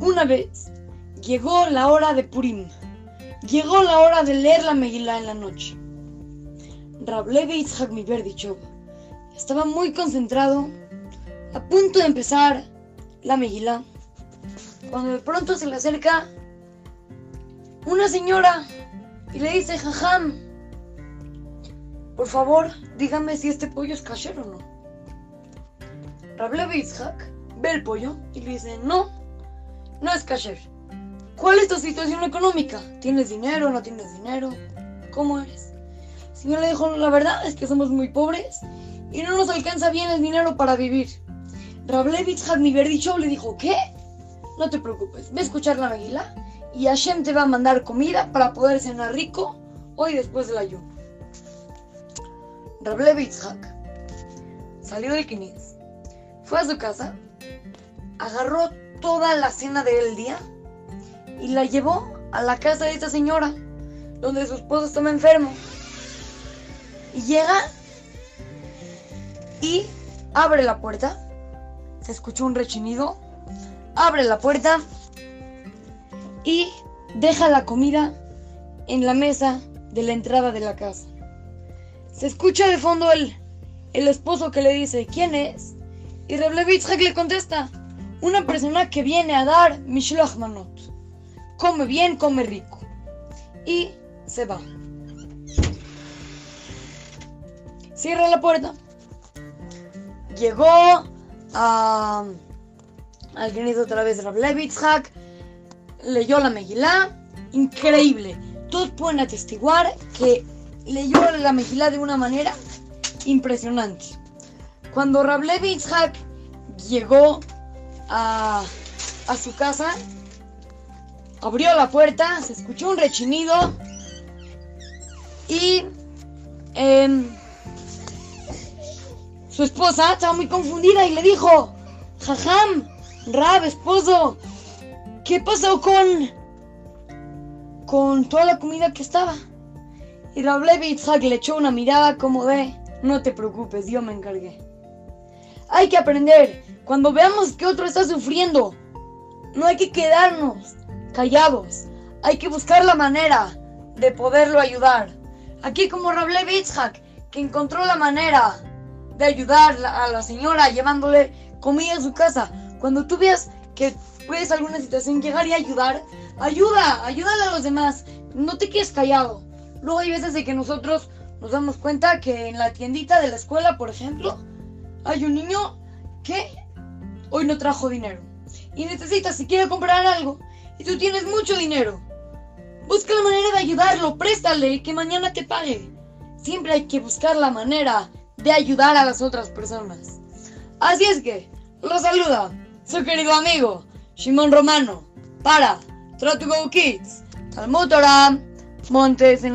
Una vez llegó la hora de Purim. Llegó la hora de leer la Megilá en la noche. Rablevi Yitzhak Miberdichov estaba muy concentrado, a punto de empezar la Megilá, cuando de pronto se le acerca una señora y le dice, Jajam, por favor, dígame si este pollo es kasher o no. Rablevi Yitzhak ve el pollo y le dice, no, no es kasher. ¿Cuál es tu situación económica? ¿Tienes dinero no tienes dinero? ¿Cómo eres? El señor le dijo, la verdad es que somos muy pobres y no nos alcanza bien el dinero para vivir. Rablevich Hadniberdichov le dijo, ¿qué? No te preocupes, ve a escuchar la Megilá y Hashem te va a mandar comida para poder cenar rico hoy después del ayuno. Rablevich salió del Kines, fue a su casa, agarró toda la cena del día y la llevó a la casa de esta señora, donde su esposo estaba enfermo. Y llega y abre la puerta. Se escuchó un rechinido. Abre la puerta y deja la comida en la mesa de la entrada de la casa. Se escucha de fondo el, el esposo que le dice, ¿quién es? Y Reblevitzhak le contesta, una persona que viene a dar Mishloch Manot come bien, come rico. Y se va. Cierra la puerta. Llegó a, al grito otra vez Rablevitzhak. Leyó la Megilá. Increíble. Todos pueden atestiguar que leyó la Megilá de una manera impresionante. Cuando Rablevitzhak llegó a, a su casa, abrió la puerta, se escuchó un rechinido y em, su esposa estaba muy confundida y le dijo, Jajam, Rab, esposo, ¿qué pasó con, con toda la comida que estaba? Y Rablevi le echó una mirada como de, no te preocupes, yo me encargué. Hay que aprender, cuando veamos que otro está sufriendo, no hay que quedarnos callados. Hay que buscar la manera de poderlo ayudar. Aquí como Rable Itzhak, que encontró la manera de ayudar a la señora llevándole comida a su casa. Cuando tú veas que puedes alguna situación llegar y ayudar, ayuda, ayúdale a los demás. No te quedes callado. Luego hay veces de que nosotros nos damos cuenta que en la tiendita de la escuela, por ejemplo, hay un niño que hoy no trajo dinero y necesita, si quiere comprar algo, y tú tienes mucho dinero. Busca la manera de ayudarlo, préstale, que mañana te pague. Siempre hay que buscar la manera de ayudar a las otras personas. Así es que, lo saluda su querido amigo Shimon Romano para Try to Go Kids, Talmud Torah, Montes en